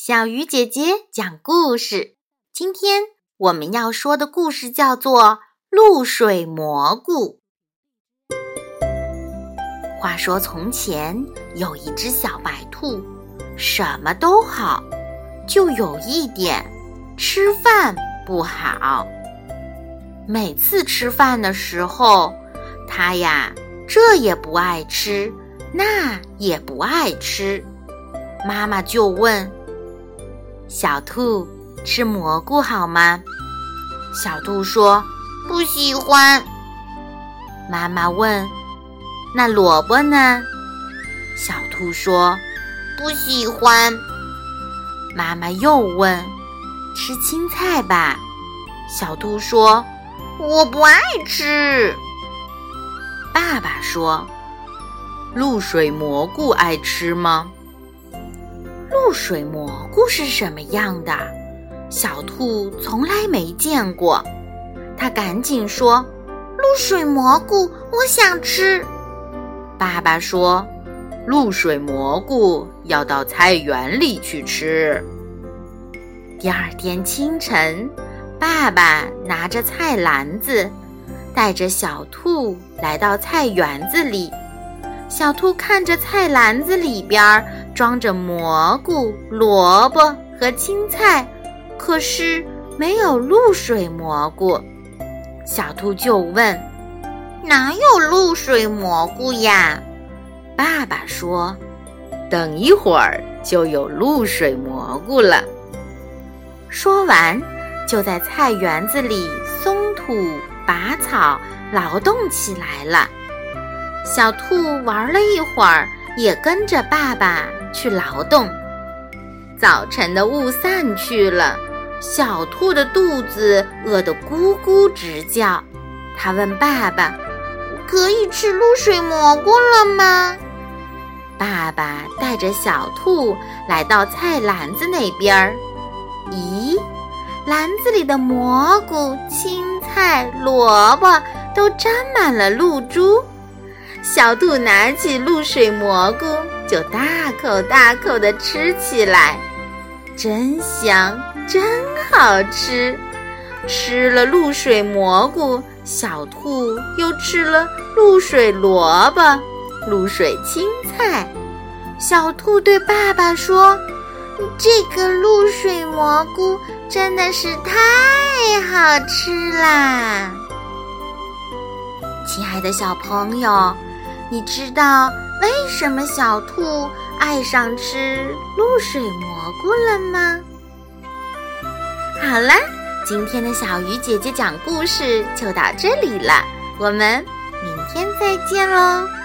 小鱼姐姐讲故事。今天我们要说的故事叫做《露水蘑菇》。话说从前有一只小白兔，什么都好，就有一点吃饭不好。每次吃饭的时候，它呀这也不爱吃，那也不爱吃。妈妈就问。小兔吃蘑菇好吗？小兔说不喜欢。妈妈问：“那萝卜呢？”小兔说不喜欢。妈妈又问：“吃青菜吧？”小兔说：“我不爱吃。”爸爸说：“露水蘑菇爱吃吗？”露水蘑菇是什么样的？小兔从来没见过。它赶紧说：“露水蘑菇，我想吃。”爸爸说：“露水蘑菇要到菜园里去吃。”第二天清晨，爸爸拿着菜篮子，带着小兔来到菜园子里。小兔看着菜篮子里边儿装着蘑菇、萝卜和青菜，可是没有露水蘑菇。小兔就问：“哪有露水蘑菇呀？”爸爸说：“等一会儿就有露水蘑菇了。”说完，就在菜园子里松土、拔草，劳动起来了。小兔玩了一会儿，也跟着爸爸去劳动。早晨的雾散去了，小兔的肚子饿得咕咕直叫。它问爸爸：“可以吃露水蘑菇了吗？”爸爸带着小兔来到菜篮子那边儿。咦，篮子里的蘑菇、青菜、萝卜都沾满了露珠。小兔拿起露水蘑菇，就大口大口地吃起来，真香，真好吃。吃了露水蘑菇，小兔又吃了露水萝卜、露水青菜。小兔对爸爸说：“这个露水蘑菇真的是太好吃啦！”亲爱的小朋友。你知道为什么小兔爱上吃露水蘑菇了吗？好了，今天的小鱼姐姐讲故事就到这里了，我们明天再见喽。